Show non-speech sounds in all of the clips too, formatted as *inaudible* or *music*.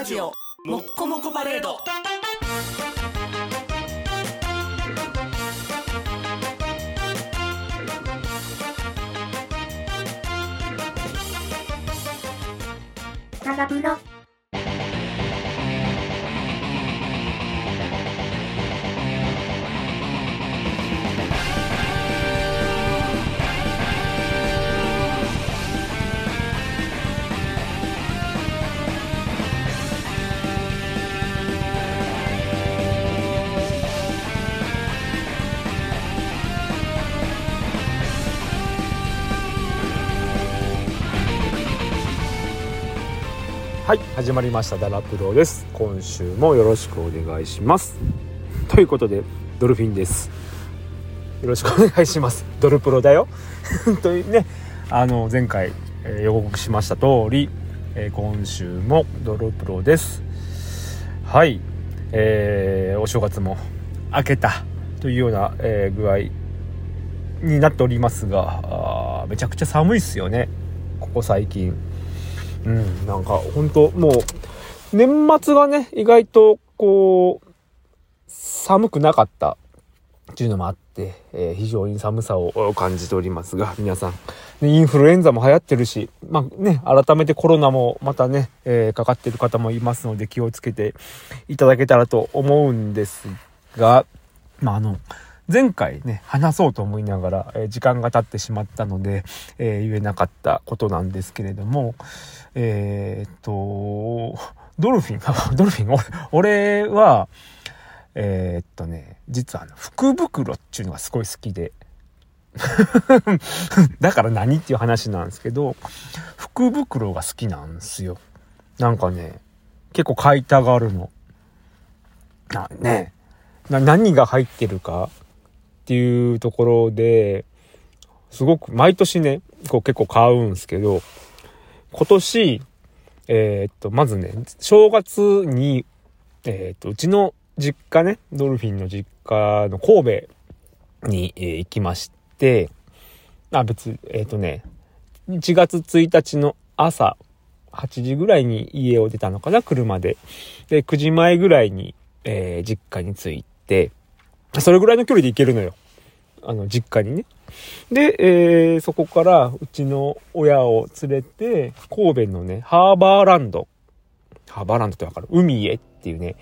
ラジオもっこもこパレード。長風の始まりました。ダラプロです。今週もよろしくお願いします。ということでドルフィンです。よろしくお願いします。ドルプロだよ。*laughs* というねあの前回、えー予告しました通り、えー今週もドルプロです。はい、えーお正月も明けたというような、えー具合になっておりますがあめちゃくちゃ寒いっすよね。ここ最近。うん、なんか本当もう年末がね意外とこう寒くなかったっていうのもあって、えー非常に寒さを感じておりますが皆さん、ね、インフルエンザも流行ってるしまあね改めてコロナもまたね、えーかかってる方もいますので気をつけていただけたらと思うんですがまああの前回ね、話そうと思いながら、えー時間が経ってしまったので、え言えなかったことなんですけれども、えーっと、ドルフィン、*laughs* ドルフィン、俺は、えーっとね、実は、福袋っていうのがすごい好きで、*laughs* だから何っていう話なんですけど、福袋が好きなんですよ。なんかね、結構買いたがるの。な、ね、な何が入ってるかっていうところで、すごく毎年ね、こう結構買うんですけど、今年、えーっと、まずね、正月に、えーっと、うちの実家ね、ドルフィンの実家の神戸に、えー行きまして、あ、別、えーっとね、1月1日の朝、8時ぐらいに家を出たのかな、車で。で、9時前ぐらいに、え実家に着いて、それぐらいの距離で行けるのよ。あの、実家にね。で、えーそこからうちの親を連れて、神戸のね、ハーバーランド。ハーバーランドってわかる？海へっていうね、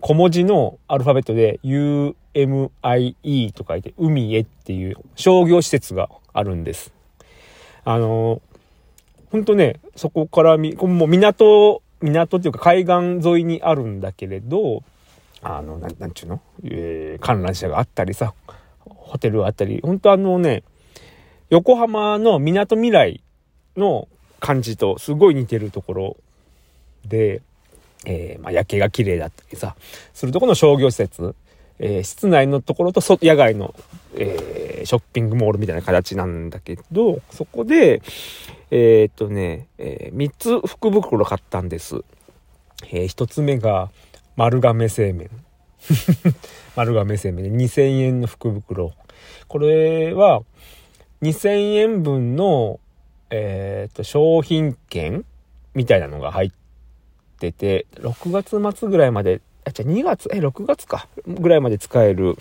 小文字のアルファベットで UMIE と書いて海へっていう商業施設があるんです。あのーほんとね、そこからみ、もう港、港っていうか海岸沿いにあるんだけれど、あの、なん、なんちゅうの？えー観覧車があったりさ、ホテルあたり、本当あのね、横浜の港未来の感じとすごい似てるところで、えーまあ、夜景が綺麗だったりさ、するところの商業施設、えー室内のところと野外の、えーショッピングモールみたいな形なんだけど、そこで、えっとね、え3つ福袋買ったんです。え1つ目が丸亀製麺。*laughs* 丸亀製麺で2000円の福袋。これは2000円分の、えーと、商品券みたいなのが入ってて、6月末ぐらいまで、あ、じゃ2月、え、6月か、ぐらいまで使える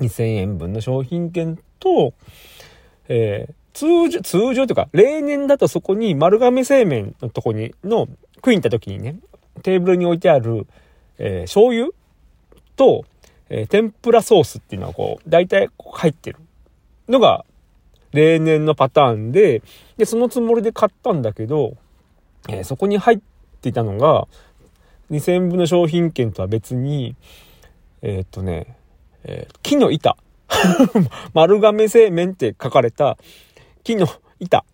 2000円分の商品券と、えー通常、通常というか、例年だとそこに丸亀製麺のとこに、の、食いに行った時にね、テーブルに置いてある、えー醤油と、えー天ぷらソースっていうのはこう、大体入ってるのが、例年のパターンで、で、そのつもりで買ったんだけど、えーそこに入っていたのが、2000円分の商品券とは別に、えーっとね、え木の板。*laughs* 丸亀製麺って書かれた木の板。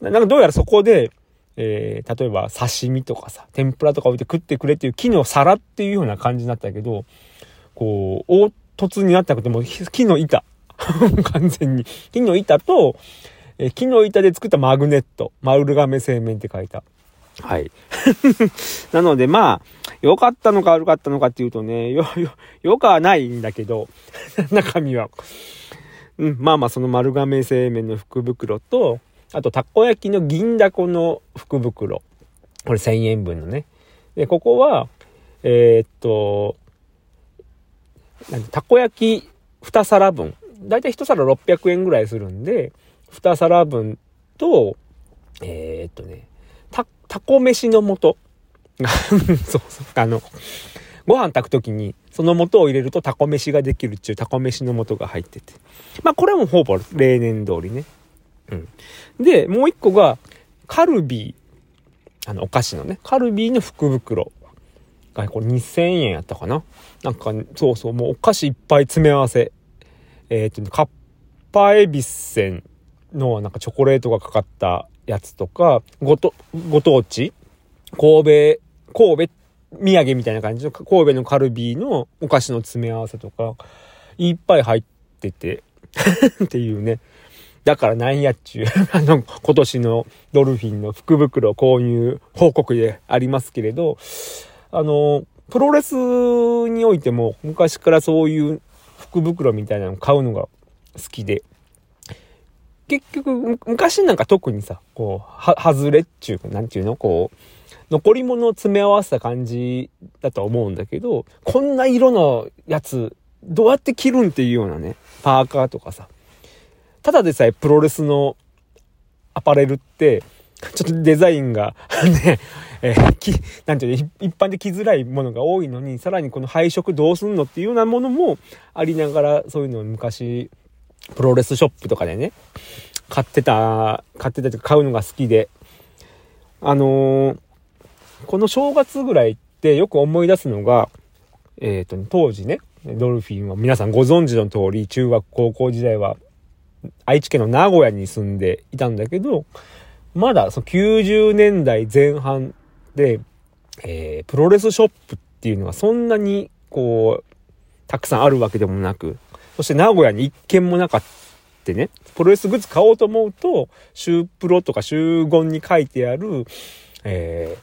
なんかどうやらそこで、えー例えば刺身とかさ、天ぷらとか置いて食ってくれっていう木の皿っていうような感じになったけど、こう、凹凸になってなくても木の板。*laughs* 完全に。木の板と、えー木の板で作ったマグネット。丸亀製麺って書いた。はい。*laughs* なのでまあ、良かったのか悪かったのかっていうとね、*laughs* よ、よ、良くはないんだけど、中身は。うん、まあまあその丸亀製麺の福袋と、あとたこ焼きの銀だこの福袋。これ1000円分のね。で、ここは、えー、っと、たこ焼き2皿分。だいたい1皿600円ぐらいするんで、2皿分と、えー、っとね、た、タコ飯の素。*laughs* そうそう。あの、ご飯炊くときに、その素を入れるとタコ飯ができるっていうタコ飯の素が入ってて。まあこれもほぼ例年通りね。うん。で、もう一個が、カルビー。あの、お菓子のね、カルビーの福袋。が、これ2000円やったかな。なんか、そうそう、もうお菓子いっぱい詰め合わせ。えっ、ー、と、カッパエビセンのなんかチョコレートがかかったやつとか、ごと、ご当地神戸、神戸土産みたいな感じの神戸のカルビーのお菓子の詰め合わせとか、いっぱい入ってて *laughs* っていうね。だからなんやっちゅう *laughs* あの、今年のドルフィンの福袋購入報告でありますけれど、あの、プロレスにおいても昔からそういう福袋みたいなの買うのが好きで、結局、昔なんか特にさ、こう、は、外れっちゅうか、なんていうのこう、残り物を詰め合わせた感じだと思うんだけど、こんな色のやつ、どうやって着るんっていうようなね、パーカーとかさ。ただでさえプロレスのアパレルって、ちょっとデザインが *laughs* ね、えー、き、なんていうの、一般で着づらいものが多いのに、さらにこの配色どうすんのっていうようなものもありながら、そういうのを昔、プロレスショップとかでね、買ってた、買ってたとか買うのが好きで、あのー、この正月ぐらいってよく思い出すのが、えっ、ー、と、当時ね、ドルフィンは皆さんご存知の通り、中学高校時代は愛知県の名古屋に住んでいたんだけど、まだその90年代前半で、えー、プロレスショップっていうのがそんなにこう、たくさんあるわけでもなく、そして名古屋に一軒もなかったね、プロレスグッズ買おうと思うと、週プロとか週言に書いてある、え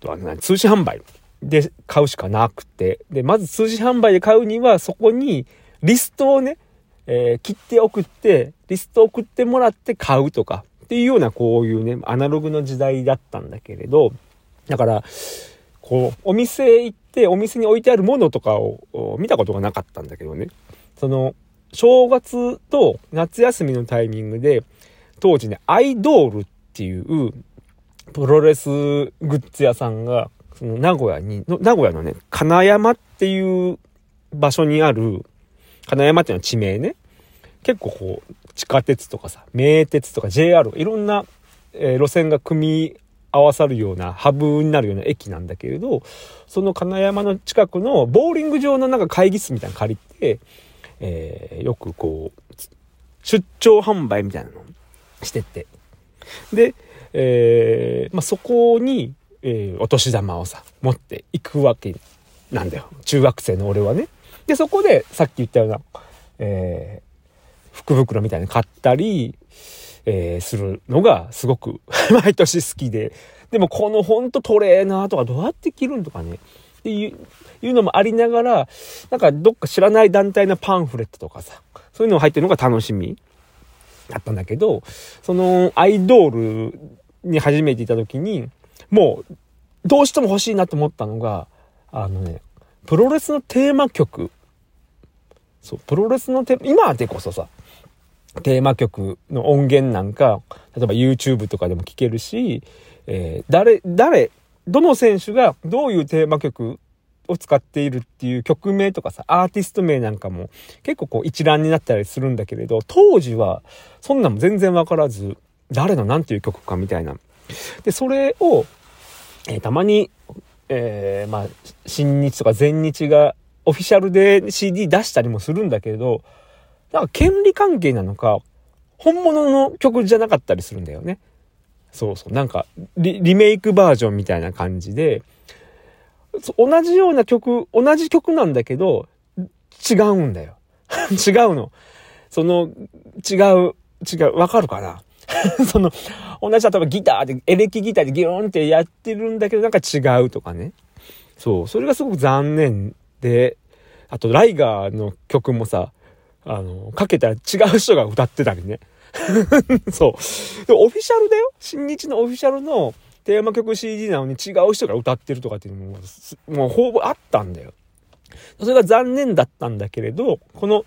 ー、通信販売で買うしかなくて、で、まず通信販売で買うには、そこにリストをね、えー、切って送って、リスト送ってもらって買うとか、っていうようなこういうね、アナログの時代だったんだけれど、だから、こう、お店行って、お店に置いてあるものとかを見たことがなかったんだけどね。その、正月と夏休みのタイミングで、当時ね、アイドールっていう、プロレスグッズ屋さんが、その名古屋に、名古屋のね、金山っていう場所にある、金山っていうのは地名ね。結構こう、地下鉄とかさ、名鉄とか JR、いろんな、えー、路線が組み合わさるような、ハブになるような駅なんだけれど、その金山の近くのボーリング場のなんか会議室みたいなの借りて、えー、よくこう、出張販売みたいなのしてって。で、えー、まあ、そこに、えー、お年玉をさ、持っていくわけなんだよ。中学生の俺はね。で、そこで、さっき言ったような、えー、福袋みたいに買ったり、えー、するのがすごく *laughs* 毎年好きで。でもこのほんとトレーナーとかどうやって着るんとかね。っていういうのもありながら、なんかどっか知らない団体のパンフレットとかさ、そういうのが入ってるのが楽しみだったんだけど、そのアイドールに初めていた時に、もう、どうしても欲しいなと思ったのが、あのね、プロレスのテーマ曲。そう、プロレスのテーマ、今でこそさ、テーマ曲の音源なんか、例えば YouTube とかでも聴けるし、えー、誰、誰、どの選手がどういうテーマ曲を使っているっていう曲名とかさ、アーティスト名なんかも結構こう一覧になったりするんだけれど、当時はそんなんも全然わからず、誰の何ていう曲かみたいな。で、それを、えー、たまに、えー、まあ、新日とか全日がオフィシャルで CD 出したりもするんだけど、なんか権利関係なのか、本物の曲じゃなかったりするんだよね。そうそう。なんかリ、リメイクバージョンみたいな感じで、同じような曲、同じ曲なんだけど、違うんだよ。*laughs* 違うの。その、違う、違う、わかるかな？*laughs* その、同じ例えばギターで、エレキギターでギューンってやってるんだけど、なんか違うとかね。そう、それがすごく残念で、あと、ライガーの曲もさ、あの、かけたら違う人が歌ってたりね。*laughs* そう。でオフィシャルだよ新日のオフィシャルのテーマ曲 CD なのに違う人が歌ってるとかっていうのも、もうほぼあったんだよ。それが残念だったんだけれど、この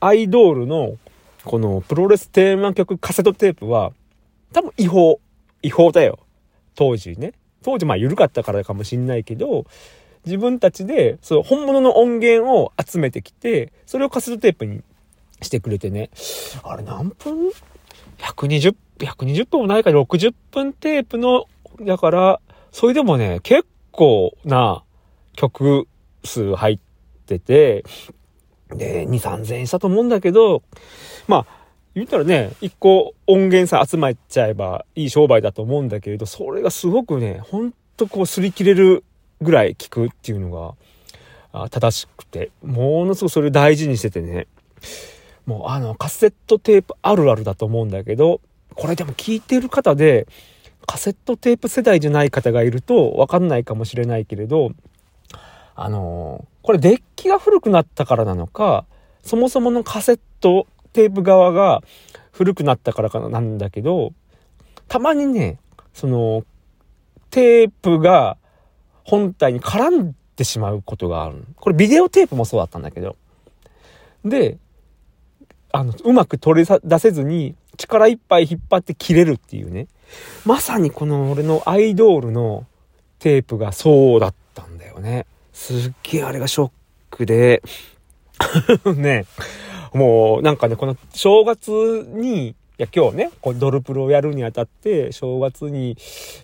アイドールのこのプロレステーマ曲カセットテープは多分違法。違法だよ。当時ね。当時まあ緩かったからかもしんないけど、自分たちで、そう、本物の音源を集めてきて、それをカセットテープにしてくれてね。あれ何分 ?120、120分もないから60分テープの、だから、それでもね、結構な曲数入ってて、で、2、3000円したと思うんだけど、まあ、言ったらね、一個音源さ集まっちゃえばいい商売だと思うんだけれど、それがすごくね、ほんとこう擦り切れるぐらい聞くっていうのが正しくて、ものすごくそれを大事にしててね、もうあのカセットテープあるあるだと思うんだけど、これでも聞いてる方で、カセットテープ世代じゃない方がいるとわかんないかもしれないけれど、あの、これデッキが古くなったからなのか、そもそものカセットテープ側が古くなったからかなんだけど、たまにね、その、テープが本体に絡んでしまうことがある。これビデオテープもそうだったんだけど。で、あの、うまく取り出せずに力いっぱい引っ張って切れるっていうね。まさにこの俺のアイドールのテープがそうだったんだよね。すっげえあれがショックで *laughs* ね、もうなんかね、この正月に、いや今日ね、こうドルプロをやるにあたって、正月に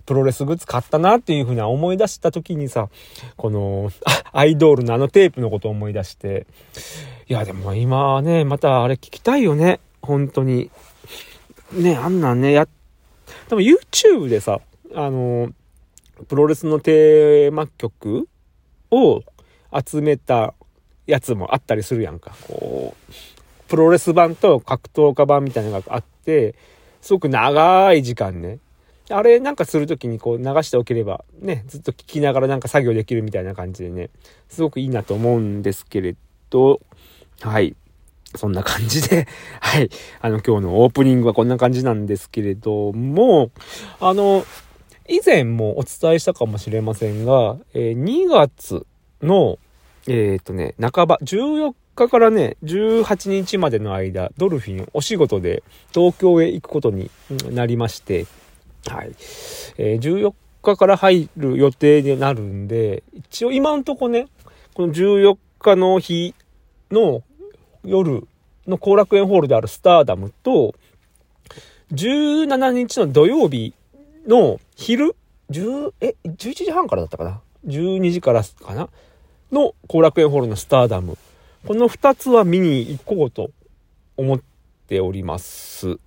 プロレスグッズ買ったなっていうふうな思い出した時にさ、この、アイドールのあのテープのことを思い出して、いやでも今ね、またあれ聞きたいよね。本当に。ね、あんなんね、や、でも YouTube でさ、あの、プロレスのテーマ曲を集めたやつもあったりするやんか。こう、プロレス版と格闘家版みたいなのがあって、すごく長い時間ね。あれなんかするときにこう流しておければね、ずっと聞きながらなんか作業できるみたいな感じでね、すごくいいなと思うんですけれど、はい。そんな感じで、*laughs* はい。あの今日のオープニングはこんな感じなんですけれども、あの、以前もお伝えしたかもしれませんが、えー、2月の、えっ、ー、とね、半ば、14日からね、18日までの間、ドルフィンお仕事で東京へ行くことになりまして、はい。えー、14日から入る予定になるんで、一応今んとこね、この14日の日の夜の後楽園ホールであるスターダムと、17日の土曜日の昼、10、え、11時半からだったかな ?12 時からかな？の後楽園ホールのスターダム。この2つは見に行こうと思っております。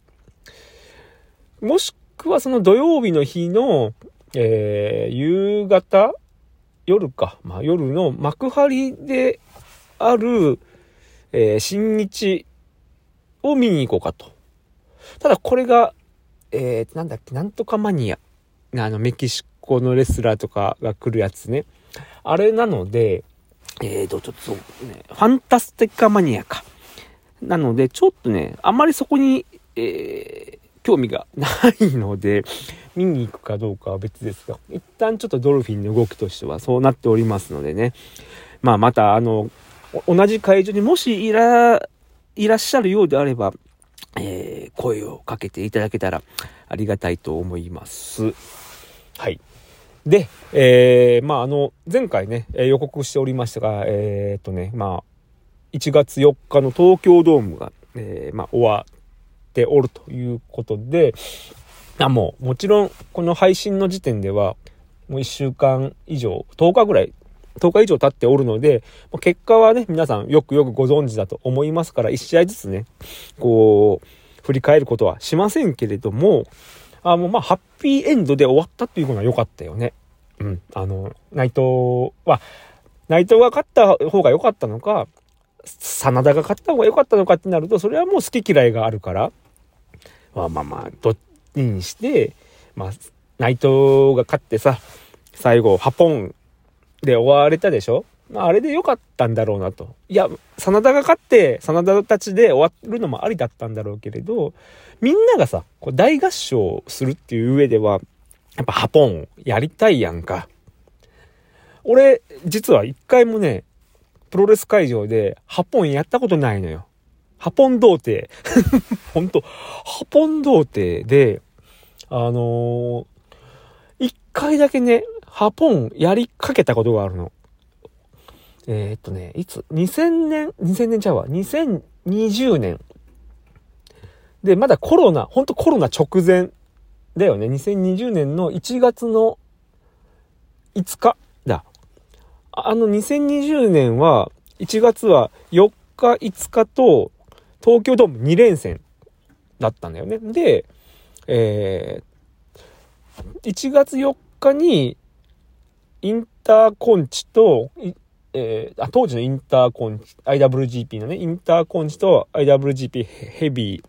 もしくはその土曜日の日の、えー、夕方夜か。まあ夜の幕張である、えー、新日を見に行こうかと。ただこれが、えー、なんだっけ、なんとかマニア。あの、メキシコのレスラーとかが来るやつね。あれなので、えーと、ちょっとね、ファンタスティカマニアか。なので、ちょっとね、あんまりそこに、えー、興味がないので、見に行くかどうかは別ですが、一旦ちょっとドルフィンの動きとしてはそうなっておりますのでね。まあ、また、あの、同じ会場にもしいら、いらっしゃるようであれば、えー、声をかけていただけたらありがたいと思います。はい。で、えー、まあ、あの、前回ね、予告しておりましたが、えー、っとね、まあ、1月4日の東京ドームが、えー、まあ、終わっておるということで、あもう、もちろん、この配信の時点では、もう1週間以上、10日ぐらい、10日以上経っておるので、結果はね、皆さんよくよくご存知だと思いますから、1試合ずつね、こう、振り返ることはしませんけれども、あもうまあ、ハッピーエンドで終わったっていうのは良かったよね。うん。あの、内藤は、内藤が勝った方が良かったのか、真田が勝った方が良かったのかってなると、それはもう好き嫌いがあるから、まあまあまあ、どっちにして、まあ、内藤が勝ってさ、最後、ハポンで終われたでしょまあ、あれで良かったんだろうなと。いや、真田が勝って、真田たちで終わるのもありだったんだろうけれど、みんながさ、こう大合唱するっていう上では、やっぱハポンやりたいやんか。俺、実は一回もね、プロレス会場でハポンやったことないのよ。ハポン童貞。ほんと、ハポン童貞で、あのー、一回だけね、ハポンやりかけたことがあるの。えー、っとね、いつ ?2000 年、2000年ちゃうわ。2020年。で、まだコロナ、ほんとコロナ直前だよね。2020年の1月の5日だ。あの2020年は、1月は4日、5日と、東京ドーム2連戦だったんだよね。で、えー、1月4日に、インターコンチと、えー、あ当時のインターコンチ、IWGP のね、インターコンチと IWGP ヘビ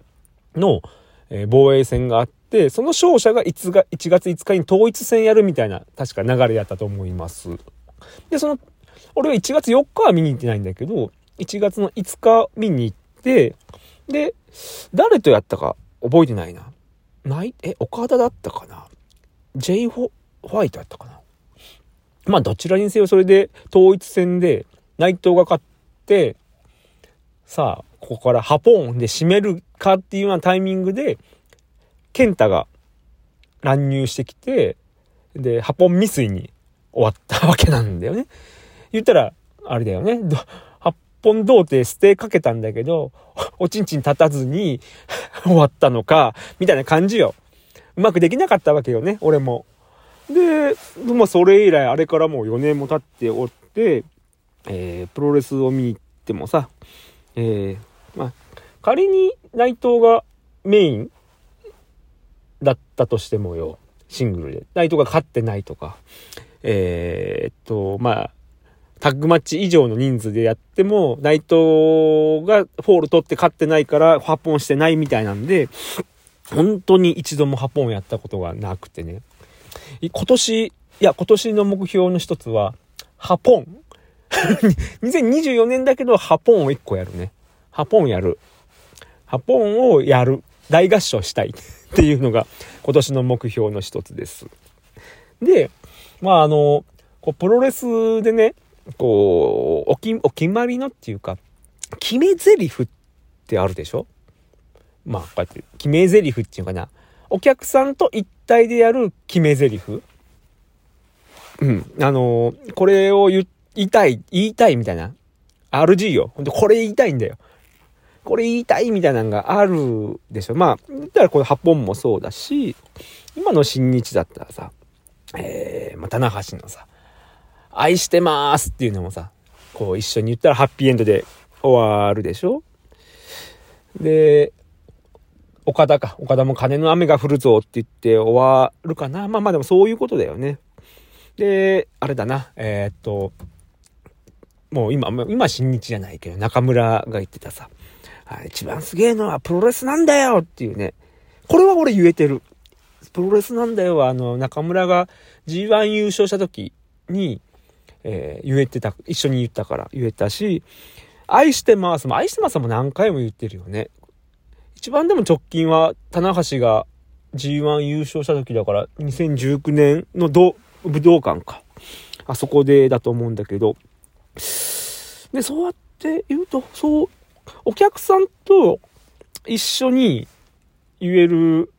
ーの、えー、防衛戦があって、その勝者が 1, が1月5日に統一戦やるみたいな、確か流れやったと思います。で、その、俺は1月4日は見に行ってないんだけど、1月の5日見に行って、で、誰とやったか覚えてないな。ない、え、岡田だったかな ?J ホワイトやったかな？まあどちらにせよそれで統一戦で内藤が勝って、さあ、ここからハポーンで締めるかっていうようなタイミングで、健太が乱入してきて、で、ハポン未遂に終わったわけなんだよね。言ったら、あれだよね。八本童貞捨てかけたんだけど、おちんちん立たずに終わったのか、みたいな感じよ。うまくできなかったわけよね、俺も。で、まあそれ以来、あれからもう4年も経っておって、えー、プロレスを見に行ってもさ、えー、まあ、仮に内藤がメインだったとしてもよ、シングルで。内藤が勝ってないとか、えー、っと、まあ、タッグマッチ以上の人数でやっても、内藤がフォール取って勝ってないから、ハポンしてないみたいなんで、本当に一度もハポンやったことがなくてね。今年、いや、今年の目標の一つは、ハポン。*laughs* 2024年だけど、ハポンを1個やるね。ハポンやる。ハポンをやる。大合唱したい *laughs* っていうのが今年の目標の一つです。で、まああの、こうプロレスでね、こう、おき、お決まりのっていうか、決め台詞ってあるでしょ？まあ、こうやって、決め台詞っていうかな。お客さんと一体でやる決め台詞？うん。あのー、これを言いたい、言いたいみたいな。RG よ。ほんと、これ言いたいんだよ。これ言いたいみたいなのがあるでしょ。まあ、言ったらこの8本もそうだし、今の新日だったらさ、えー、まあ、棚橋のさ、愛してますっていうのもさ、こう一緒に言ったらハッピーエンドで終わるでしょで、岡田か。岡田も金の雨が降るぞって言って終わるかな。まあまあでもそういうことだよね。で、あれだな。えー、っと、もう今、今新日じゃないけど、中村が言ってたさ、一番すげえのはプロレスなんだよっていうね。これは俺言えてる。プロレスなんだよあの、中村が G1 優勝した時に、えー、言えてた、一緒に言ったから言えたし、愛してますも、愛してますも何回も言ってるよね。一番でも直近は、棚橋が G1 優勝した時だから、2019年の武道館か。あそこでだと思うんだけど。で、そうやって言うと、そう、お客さんと一緒に言える、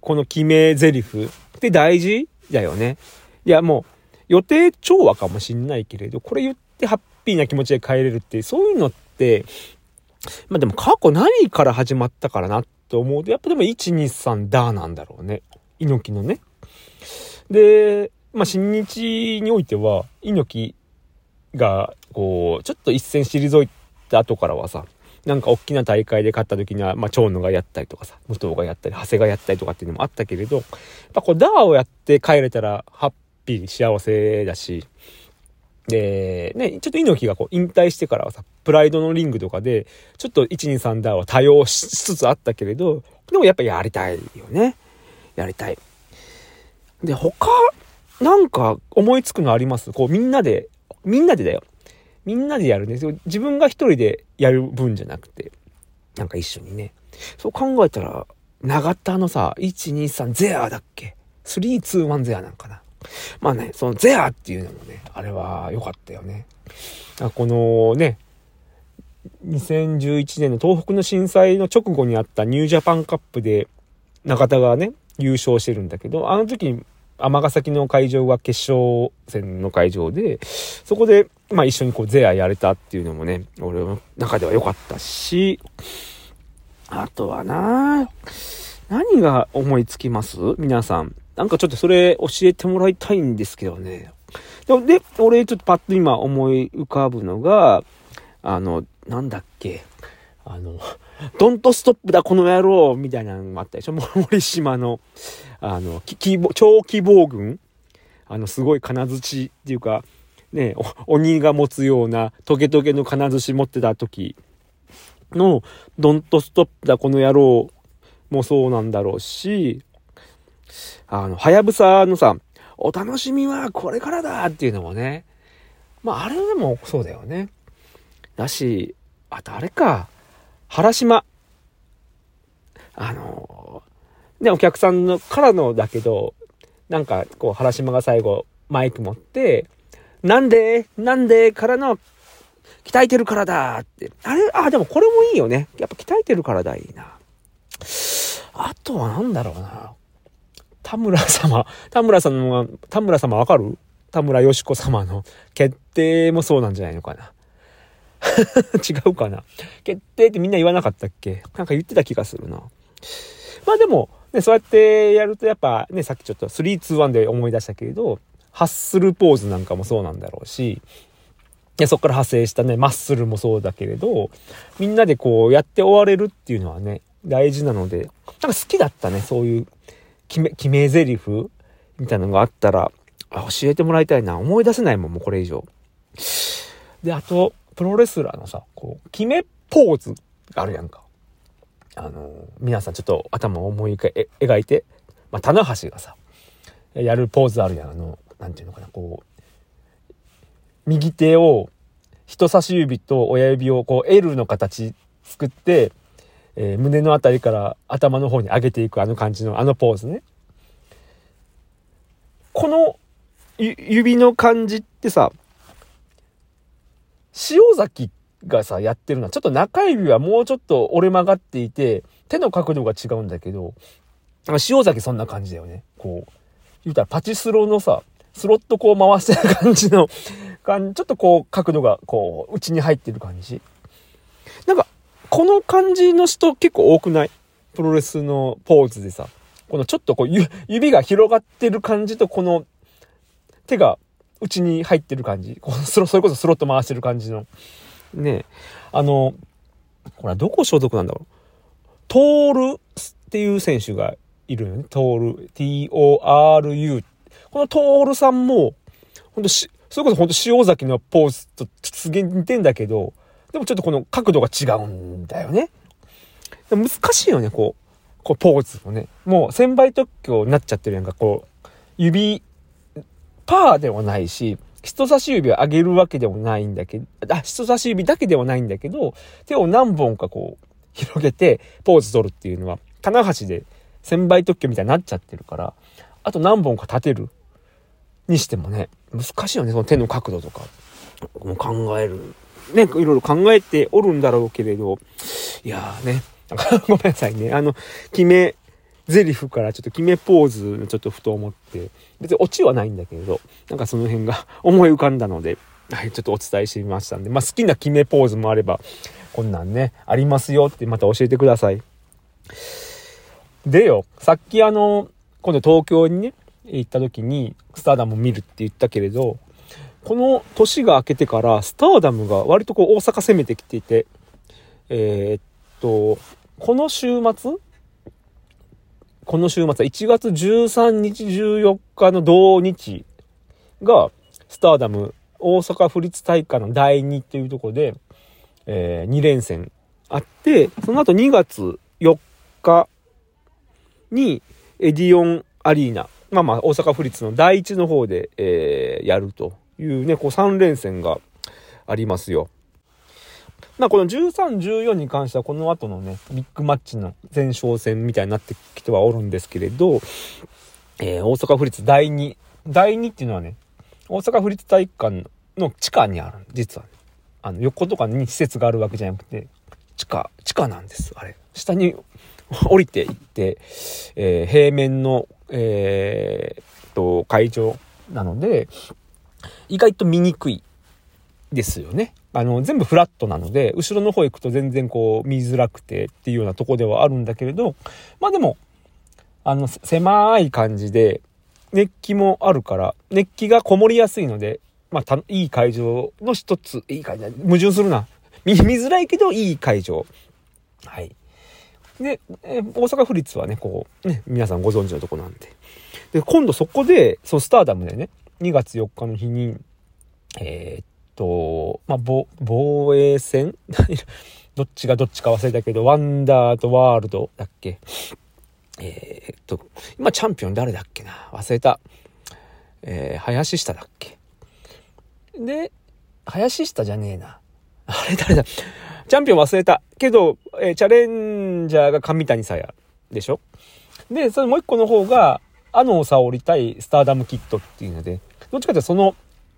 この決め台詞って大事だよね。いや、もう、予定調和かもしんないけれど、これ言ってハッピーな気持ちで帰れるって、そういうのって、まあでも過去何から始まったからなって思うと、やっぱでも1、2、3だなんだろうね。猪木のね。で、まあ新日においては、猪木が、こう、ちょっと一戦退いた後からはさ、なんか大きな大会で勝った時には、まあ、長野がやったりとかさ、武藤がやったり、長谷がやったりとかっていうのもあったけれど、やっぱこう、ダーをやって帰れたら、ハッピー、幸せだし、で、ね、ちょっと猪木がこう引退してからはさ、プライドのリングとかで、ちょっと123ダーは多用しつつあったけれど、でもやっぱやりたいよね。やりたい。で、他、なんか思いつくのあります？こうみんなで、みんなでだよ。みんなでやるんですよ。自分が一人でやる分じゃなくて、なんか一緒にね。そう考えたら、長田のさ、123ゼアだっけ？321ゼアなんかな。まあね、そのゼアっていうのもね、あれは良かったよね。このね、2011年の東北の震災の直後にあったニュージャパンカップで中田がね、優勝してるんだけど、あの時尼崎の会場は決勝戦の会場で、そこで、まあ一緒にこうゼアやれたっていうのもね、俺の中では良かったし、あとはな何が思いつきます？皆さん。なんかちょっとそれ教えてもらいたいんですけどね。で、俺ちょっとパッと今思い浮かぶのが、あの、なんだっけ、あの、ドントストップだこの野郎みたいなのもあったでしょ。森島の、あの、超希望軍あの、すごい金槌っていうか、ね、鬼が持つようなトゲトゲの金槌持ってた時の、ドントストップだこの野郎もそうなんだろうし、あの、はやぶさのさ、お楽しみはこれからだっていうのもね、まあ、あれでもそうだよね。だし、あとあれか、原島。あの、ね、お客さんのからのだけど、なんか、こう、原島が最後、マイク持って、なんでなんでからの、鍛えてるからだって。あれあ、でもこれもいいよね。やっぱ鍛えてるからだ、いいな。あとは何だろうな。田村様、田村さんの、田村様わかる？田村よし子様の決定もそうなんじゃないのかな。*laughs* 違うかな。決定ってみんな言わなかったっけ？なんか言ってた気がするな。まあでも、ね、そうやってやるとやっぱね、さっきちょっと3-2-1で思い出したけれど、ハッスルポーズなんかもそうなんだろうし、いやそこから派生したね、マッスルもそうだけれど、みんなでこうやって終われるっていうのはね、大事なので、なんか好きだったね、そういう決め、決め台詞みたいなのがあったら、教えてもらいたいな。思い出せないもん、もうこれ以上。で、あと、プロレスラーのさ、こう、決めポーズがあるやんか。あの、皆さんちょっと頭を思い描いて、まあ、棚橋がさ、やるポーズあるやん。あの、なんていうのかな、こう、右手を、人差し指と親指をこう L の形作って、えー、胸のあたりから頭の方に上げていくあの感じのあのポーズね。この指の感じってさ、塩崎がさ、やってるのは、ちょっと中指はもうちょっと折れ曲がっていて、手の角度が違うんだけど、塩崎そんな感じだよね。こう、言うたらパチスロのさ、スロットこう回してる感じの、感じ、ちょっとこう角度がこう、内に入ってる感じ。なんか、この感じの人結構多くない？プロレスのポーズでさ、このちょっとこう指が広がってる感じとこの手が内に入ってる感じ。この、それこそスロット回してる感じの。ねあの、これはどこ所属なんだろう？トールっていう選手がいるよね。トール。T-O-R-U。このトールさんも、ほんとし、それこそほんと塩崎のポーズと実現似てんだけど、でもちょっとこの角度が違うんだよね。難しいよね、こう。こうポーズもね。もう1000倍特許になっちゃってるやんか、こう。指、パーでもないし、人差し指を上げるわけでもないんだけど、あ、人差し指だけではないんだけど、手を何本かこう、広げてポーズ取るっていうのは、棚橋で1000倍特許みたいになっちゃってるから、あと何本か立てるにしてもね、難しいよね、その手の角度とか。もう考えるね、いろいろ考えておるんだろうけれど、いやーね、*laughs* ごめんなさいね。あの、決め、ゼリフからちょっと決めポーズちょっとふと思って、別にオチはないんだけれど、なんかその辺が *laughs* 思い浮かんだので、はい、ちょっとお伝えしてみましたんで、まあ好きな決めポーズもあれば、こんなんね、ありますよってまた教えてください。でよ、さっきあの、今度東京にね、行った時に、スターダム見るって言ったけれど、この年が明けてからスターダムが割とこう大阪攻めてきていて、えー、っと、この週末この週末は1月13日14日の同日がスターダム大阪府立体育館の第2っていうとこで、えー、2連戦あって、その後2月4日にエディオンアリーナ、まあまあ大阪府立の第1の方で、えー、やると。いうね、こう3連戦がありますよ。まあこの13、14に関してはこの後のね、ビッグマッチの前哨戦みたいになってきてはおるんですけれど、えー、大阪府立第2。第2っていうのはね、大阪府立体育館の地下にある実は、ね。あの、横とかに施設があるわけじゃなくて、地下、地下なんです、あれ。下に降りていって、えー、平面の、えー、と、会場なので、意外と見にくいですよね。あの、全部フラットなので、後ろの方行くと全然こう見づらくてっていうようなとこではあるんだけれど、まあでも、あの、狭い感じで、熱気もあるから、熱気がこもりやすいので、まあ、いい会場の一つ、いい会場、矛盾するな。見づらいけどいい会場。はい。で、大阪府立はね、こう、ね、皆さんご存知のとこなんで。で、今度そこで、そう、スターダムでね、2月4日の日に、えー、っと、まあ、防衛戦？*laughs* どっちがどっちか忘れたけど、ワンダーとワールドだっけ？えー、っと、今チャンピオン誰だっけな？忘れた。えー、林下だっけ？で、林下じゃねえな。*laughs* あれ誰だ？チャンピオン忘れた。けど、えー、チャレンジャーが上谷さやでしょ？で、それもう一個の方が、あの沙織対スターダムキットっていうので、どっちかというとその、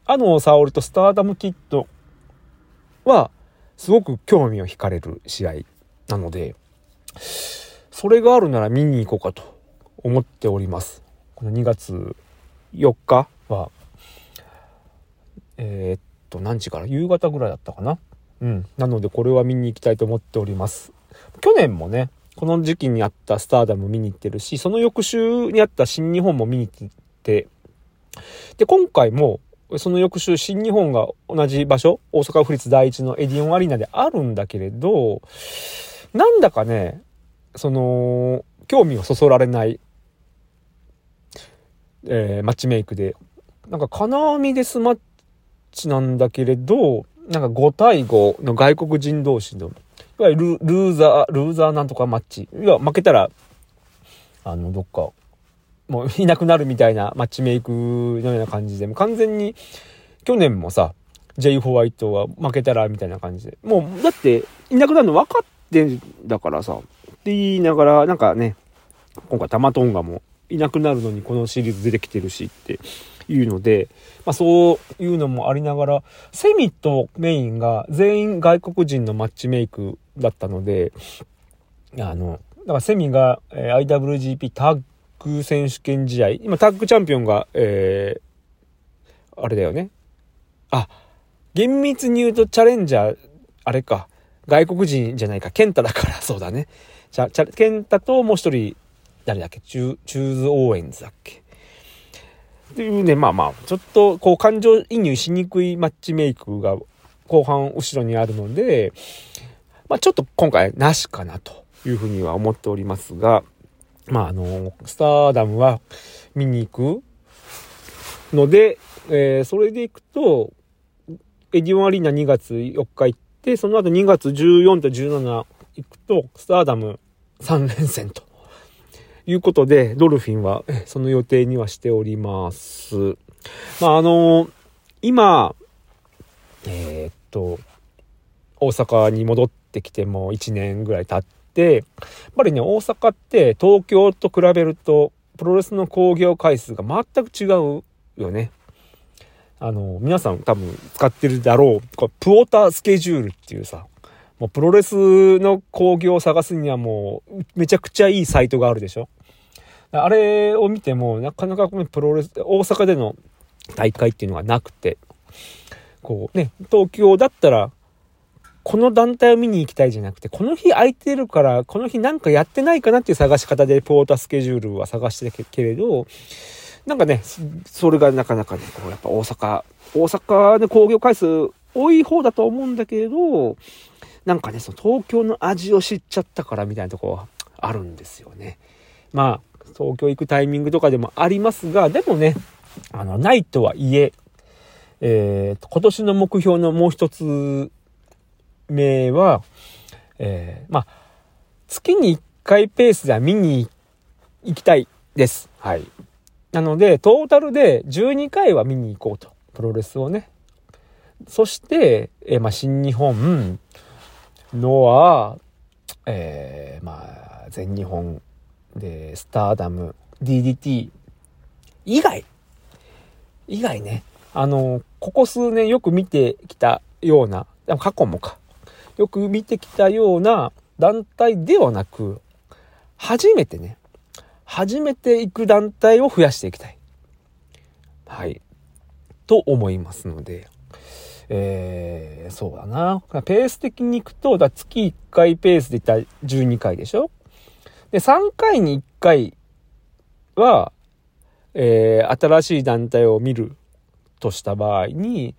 あの沙織とスターダムキットは、すごく興味を惹かれる試合なので、それがあるなら見に行こうかと思っております。この2月4日は、えー、っと、何時から？夕方ぐらいだったかな？うん。なのでこれは見に行きたいと思っております。去年もね、この時期にあったスターダム見に行ってるし、その翌週にあった新日本も見に行って、で、今回も、その翌週、新日本が同じ場所、大阪府立第一のエディオンアリーナであるんだけれど、なんだかね、その、興味をそそられない、えー、マッチメイクで、なんか金網デスマッチなんだけれど、なんか5対5の外国人同士の、いわゆるルーザー、ルーザーなんとかマッチ。いや、負けたら、あの、どっか、もういなくなるみたいなマッチメイクのような感じで、もう完全に、去年もさ、J ホワイトは負けたらみたいな感じで。もう、だって、いなくなるの分かってんだからさ、って言いながら、なんかね、今回タマトンガもいなくなるのにこのシリーズ出てきてるしっていうので、まあそういうのもありながら、セミとメインが全員外国人のマッチメイクだったので、あの、だからセミが、IWGP タッグ選手権試合、今タッグチャンピオンが、えー、あれだよね。あ、厳密に言うとチャレンジャー、あれか、外国人じゃないか、ケンタだから。*laughs* そうだね。チャ、チャ、ケンタともう一人、誰だっけ？チェ、チェーズ・オーエンズだっけ？っていうね、まあまあ、ちょっとこう感情移入しにくいマッチメイクが後半後ろにあるので、まあちょっと今回なしかなというふうには思っておりますが、まああの、スターダムは見に行くので、えー、それで行くと、エディオンアリーナ2月4日行って、その後2月14と17行くと、スターダム3連戦ということで、ドルフィンはその予定にはしております。まあ、あのー、今、えー、っと、大阪に戻ってきても1年ぐらい経って、やっぱりね、大阪って東京と比べると、プロレスの興行回数が全く違うよね。あの、皆さん多分使ってるだろう。これプオータースケジュールっていうさ、もうプロレスの興行を探すにはもうめちゃくちゃいいサイトがあるでしょあれを見てもなかなかこのプロレス、大阪での大会っていうのがなくて、こうね、東京だったら、この団体を見に行きたいじゃなくて、この日空いてるから、この日なんかやってないかなっていう探し方でポータースケジュールは探してたけれど、なんかね、それがなかなかね、こうやっぱ大阪、大阪で興行回数多い方だと思うんだけれど、なんかね、その東京の味を知っちゃったからみたいなとこはあるんですよね。まあ、東京行くタイミングとかでもありますが、でもね、あの、ないとはいえ、えー、今年の目標のもう一つ目は、えー、まあ、月に1回ペースでは見に行きたいです。はい。なので、トータルで12回は見に行こうと。プロレスをね。そして、えー、まあ、新日本、ノア、えー、まあ、全日本、で、スターダム、DDT、以外、以外ね、あの、ここ数年よく見てきたような、過去もか、よく見てきたような団体ではなく、初めてね、初めて行く団体を増やしていきたい。はい。と思いますので、えー、そうだな。ペース的に行くと、だ月1回ペースでいったら12回でしょ？で、3回に1回は、えー、新しい団体を見るとした場合に、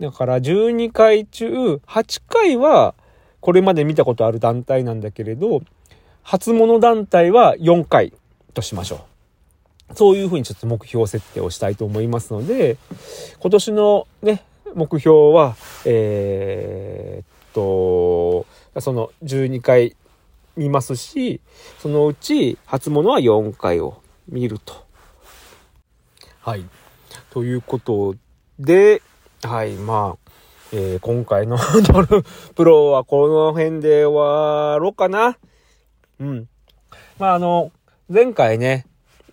だから12回中8回はこれまで見たことある団体なんだけれど、初物団体は4回としましょう。そういうふうにちょっと目標設定をしたいと思いますので、今年のね、目標は、えー、っと、その12回見ますし、そのうち初物は4回を見ると。はい。ということで、はい、まあ、えー、今回の *laughs* ドルプロはこの辺で終わろうかな。うん。まあ、あの、前回ね、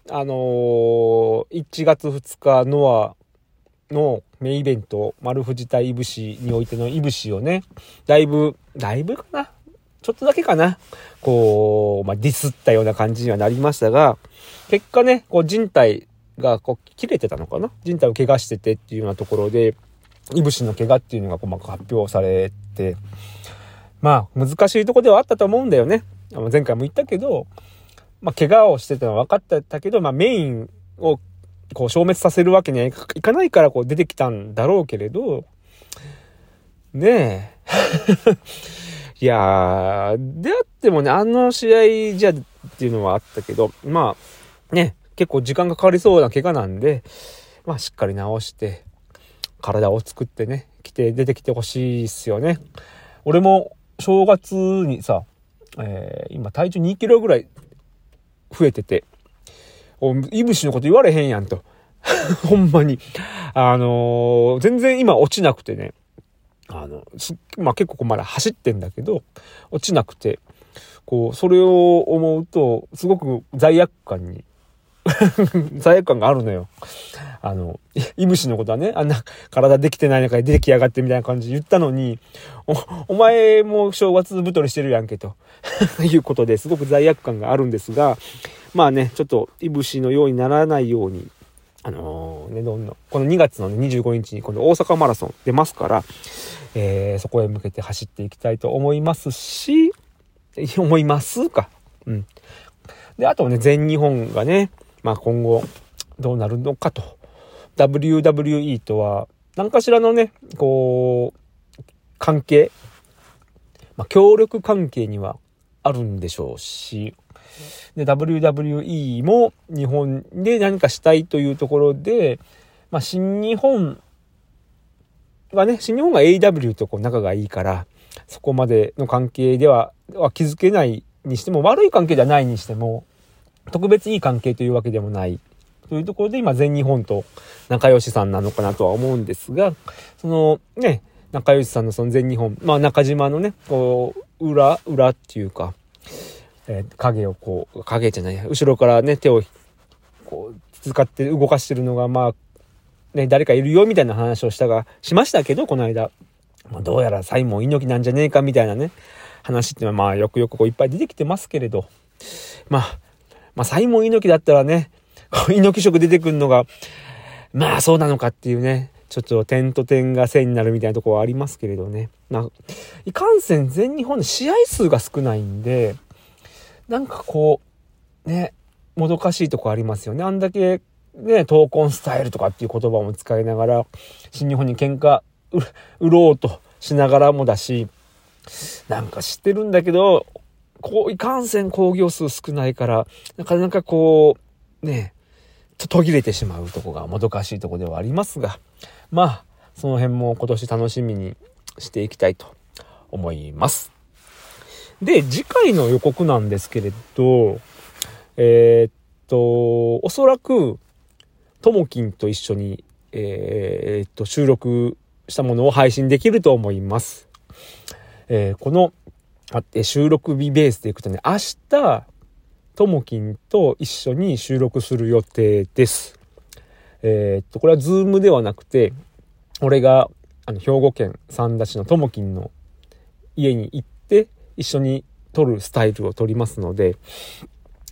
あのー、1月2日ノアのメインイベント、丸藤対いぶしにおいてのいぶしをね、だいぶ、だいぶかな？ちょっとだけかな？こう、まあ、ディスったような感じにはなりましたが、結果ね、こう人体がこう切れてたのかな？人体を怪我しててっていうようなところで、いぶしの怪我っていうのが細かく発表されて、まあ、難しいとこではあったと思うんだよね。前回も言ったけど、まあ、怪我をしてたのは分かってたけど、まあ、メインをこう消滅させるわけにはいかないからこう出てきたんだろうけれど、ねえ。*laughs* いやー、であってもね、あの試合じゃっていうのはあったけど、まあ、ね、結構時間がかかりそうな怪我なんで、まあしっかり治して、体を作ってね、来て出てきてほしいっすよね。俺も正月にさ、えー、今体重2キロぐらい増えてて、いぶしのこと言われへんやんと。*laughs* ほんまに。あのー、全然今落ちなくてね。あの、まあ、結構まだ走ってんだけど、落ちなくて、こう、それを思うと、すごく罪悪感に *laughs* 罪悪感があるのよ。あの、いぶしのことはね、あんな体できてない中で出てきやがってみたいな感じで言ったのに、お、お前も正月太りしてるやんけと *laughs* いうことですごく罪悪感があるんですが、まあね、ちょっといぶしのようにならないように、あのー、ね、どんどん、この2月の、ね、25日に今度大阪マラソン出ますから、えー、そこへ向けて走っていきたいと思いますし、思いますか。うん。で、あとね、全日本がね、まあ今後どうなるのかと。WWE とは何かしらのね、こう、関係、まあ、協力関係にはあるんでしょうし、で、WWE も日本で何かしたいというところで、まあ、新日本はね、新日本が AW とこう仲がいいから、そこまでの関係では、は気づけないにしても、悪い関係ではないにしても、特別いい関係というわけでもない。というところで今全日本と仲良しさんなのかなとは思うんですが、そのね、仲良しさんのその全日本、まあ中島のね、こう、裏、裏っていうか、えー、影をこう、影じゃない、後ろからね、手をこう、使って動かしてるのが、まあ、ね、誰かいるよみたいな話をしたが、しましたけど、この間。まあ、どうやらサイモン猪木なんじゃねえかみたいなね、話っていうのはまあよくよくこういっぱい出てきてますけれど、まあ、まあ、サイモン猪木だったらね、*laughs* 猪木色出てくるのが、まあそうなのかっていうね、ちょっと点と点が線になるみたいなところはありますけれどね。まあ、いかんせん全日本の試合数が少ないんで、なんかこう、ね、もどかしいとこありますよね。あんだけ、ね、闘魂スタイルとかっていう言葉も使いながら、新日本に喧嘩売ろうとしながらもだし、なんか知ってるんだけど、こう、いかんせん工業数少ないから、なかなかこう、ね、途切れてしまうとこがもどかしいとこではありますが、まあ、その辺も今年楽しみにしていきたいと思います。で、次回の予告なんですけれど、えー、っと、おそらく、ともきんと一緒に、えー、っと、収録したものを配信できると思います。えー、このあって、収録日ベースでいくとね、明日、ともきんと一緒に収録する予定です。えーっと、これはズームではなくて、俺が、あの、兵庫県三田市のともきんの家に行って、一緒に撮るスタイルを撮りますので、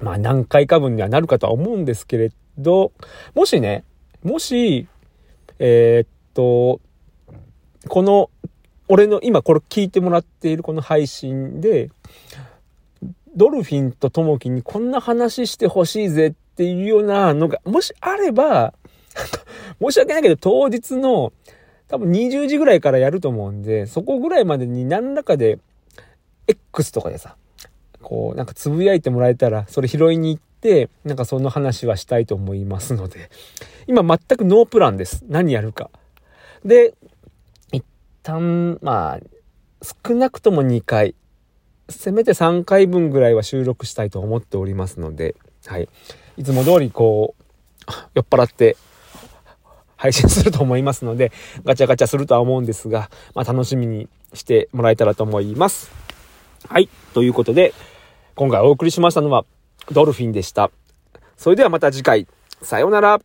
まあ何回か分にはなるかとは思うんですけれど、もしね、もし、えーっと、この、俺の今これ聞いてもらっているこの配信で、ドルフィンとトモキにこんな話してほしいぜっていうようなのが、もしあれば、*laughs* 申し訳ないけど当日の多分20時ぐらいからやると思うんで、そこぐらいまでに何らかで X とかでさ、こうなんかつぶやいてもらえたら、それ拾いに行って、なんかその話はしたいと思いますので、今全くノープランです。何やるか。で、一旦、まあ、少なくとも2回、せめて3回分ぐらいは収録したいと思っておりますので、はい。いつも通りこう、酔っ払って配信すると思いますので、ガチャガチャするとは思うんですが、まあ楽しみにしてもらえたらと思います。はい。ということで、今回お送りしましたのは、ドルフィンでした。それではまた次回、さようなら。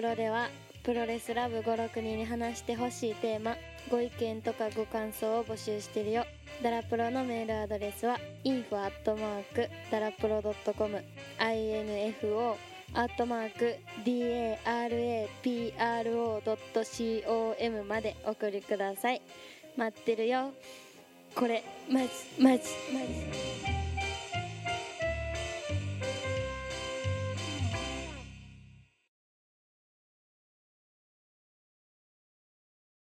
プロではプロレスラブ56人に話してほしいテーマご意見とかご感想を募集してるよ。ダラプロのメールアドレスは info アットマークダラプロドットコム info アットマーク darapro ドット com までお送りください。待ってるよ。これマジマジマジ